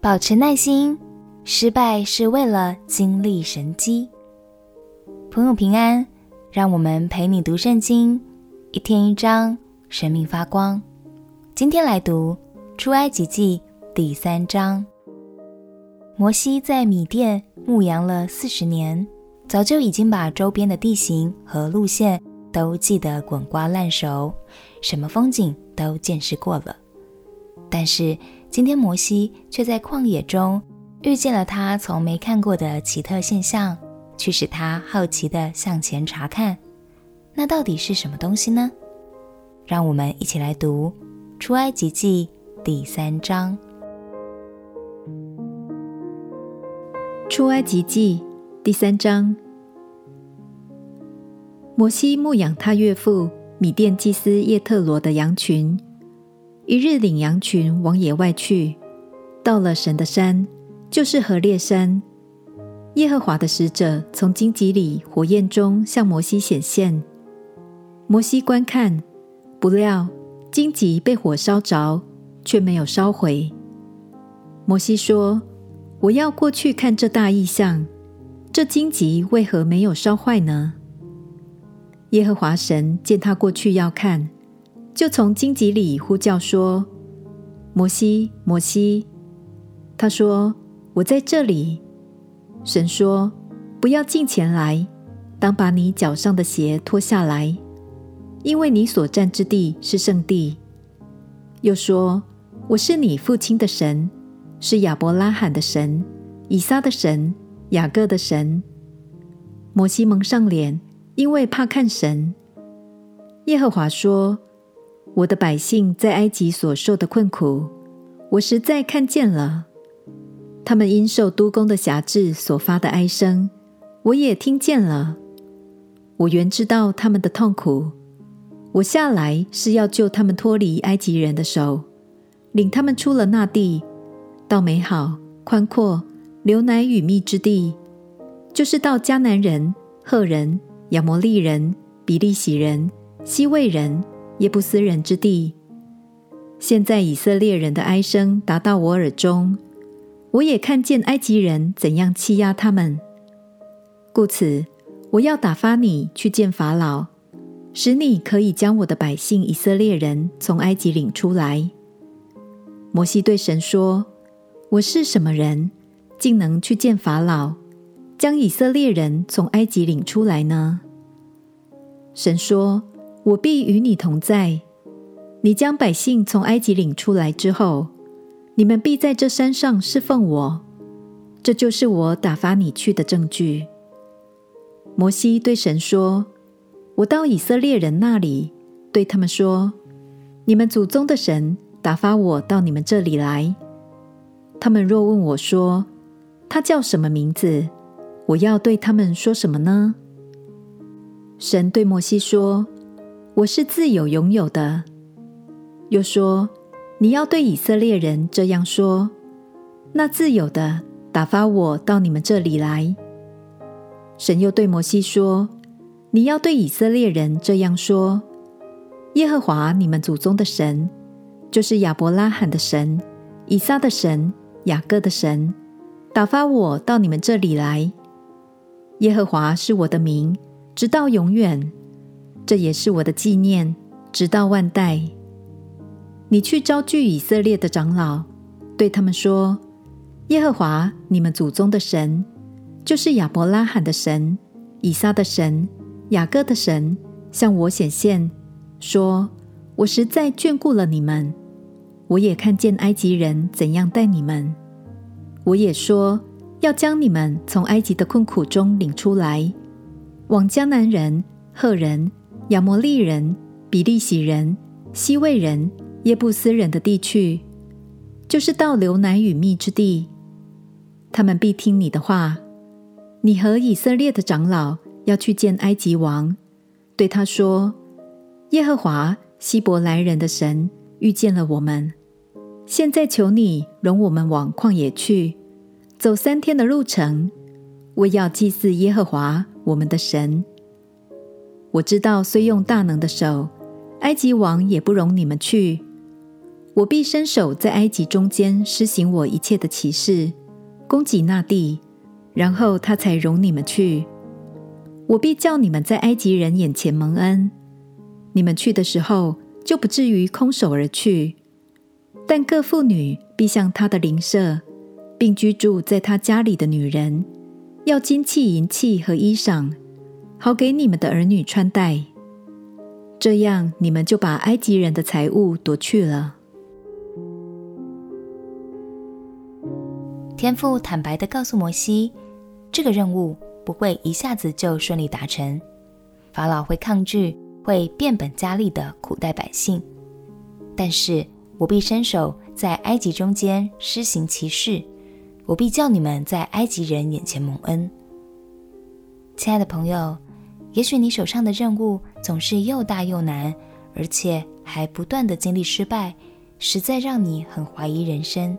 保持耐心，失败是为了经历神迹。朋友平安，让我们陪你读圣经，一天一章，生命发光。今天来读出埃及记第三章。摩西在米甸牧羊了四十年，早就已经把周边的地形和路线都记得滚瓜烂熟，什么风景都见识过了。但是今天摩西却在旷野中遇见了他从没看过的奇特现象，驱使他好奇地向前查看。那到底是什么东西呢？让我们一起来读《出埃及记》第三章。《出埃及记》第三章，摩西牧养他岳父米甸祭司叶特罗的羊群。一日领羊群往野外去，到了神的山，就是何烈山。耶和华的使者从荆棘里火焰中向摩西显现。摩西观看，不料荆棘被火烧着，却没有烧毁。摩西说：“我要过去看这大异象，这荆棘为何没有烧坏呢？”耶和华神见他过去要看。就从荆棘里呼叫说：“摩西，摩西！”他说：“我在这里。”神说：“不要近前来，当把你脚上的鞋脱下来，因为你所站之地是圣地。”又说：“我是你父亲的神，是亚伯拉罕的神，以撒的神，雅各的神。”摩西蒙上脸，因为怕看神。耶和华说。我的百姓在埃及所受的困苦，我实在看见了；他们因受督工的辖制所发的哀声，我也听见了。我原知道他们的痛苦，我下来是要救他们脱离埃及人的手，领他们出了那地，到美好、宽阔、流奶与蜜之地，就是到迦南人、赫人、亚摩利人、比利洗人、西魏人。耶布斯人之地，现在以色列人的哀声达到我耳中，我也看见埃及人怎样欺压他们。故此，我要打发你去见法老，使你可以将我的百姓以色列人从埃及领出来。摩西对神说：“我是什么人，竟能去见法老，将以色列人从埃及领出来呢？”神说。我必与你同在。你将百姓从埃及领出来之后，你们必在这山上侍奉我。这就是我打发你去的证据。摩西对神说：“我到以色列人那里，对他们说：你们祖宗的神打发我到你们这里来。他们若问我说：他叫什么名字？我要对他们说什么呢？”神对摩西说。我是自有拥有的。又说：“你要对以色列人这样说：那自有的打发我到你们这里来。”神又对摩西说：“你要对以色列人这样说：耶和华你们祖宗的神，就是亚伯拉罕的神、以撒的神、雅各的神，打发我到你们这里来。耶和华是我的名，直到永远。”这也是我的纪念，直到万代。你去招聚以色列的长老，对他们说：耶和华你们祖宗的神，就是亚伯拉罕的神、以撒的神、雅各的神，向我显现，说：我实在眷顾了你们，我也看见埃及人怎样待你们，我也说要将你们从埃及的困苦中领出来，往迦南人、赫人。亚摩利人、比利洗人、西魏人、耶布斯人的地区，就是到流奶与蜜之地。他们必听你的话。你和以色列的长老要去见埃及王，对他说：耶和华希伯来人的神遇见了我们，现在求你容我们往旷野去，走三天的路程，为要祭祀耶和华我们的神。我知道，虽用大能的手，埃及王也不容你们去。我必伸手在埃及中间施行我一切的奇事，攻击那地，然后他才容你们去。我必叫你们在埃及人眼前蒙恩，你们去的时候就不至于空手而去。但各妇女必向他的邻舍，并居住在他家里的女人，要金器、银器和衣裳，好给你们的儿女穿戴。这样，你们就把埃及人的财物夺去了。天父坦白的告诉摩西，这个任务不会一下子就顺利达成，法老会抗拒，会变本加厉的苦待百姓，但是。我必伸手在埃及中间施行奇事，我必叫你们在埃及人眼前蒙恩。亲爱的朋友，也许你手上的任务总是又大又难，而且还不断的经历失败，实在让你很怀疑人生。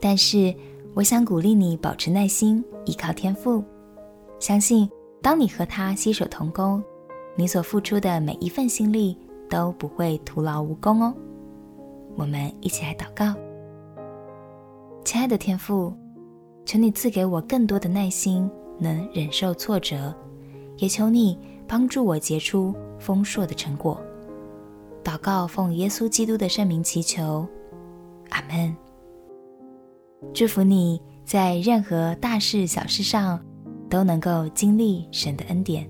但是，我想鼓励你保持耐心，依靠天赋，相信当你和他携手同工，你所付出的每一份心力都不会徒劳无功哦。我们一起来祷告，亲爱的天赋，求你赐给我更多的耐心，能忍受挫折，也求你帮助我结出丰硕的成果。祷告奉耶稣基督的圣名祈求，阿门。祝福你在任何大事小事上都能够经历神的恩典。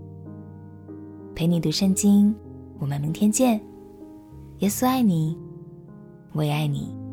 陪你读圣经，我们明天见。耶稣爱你。我也爱你。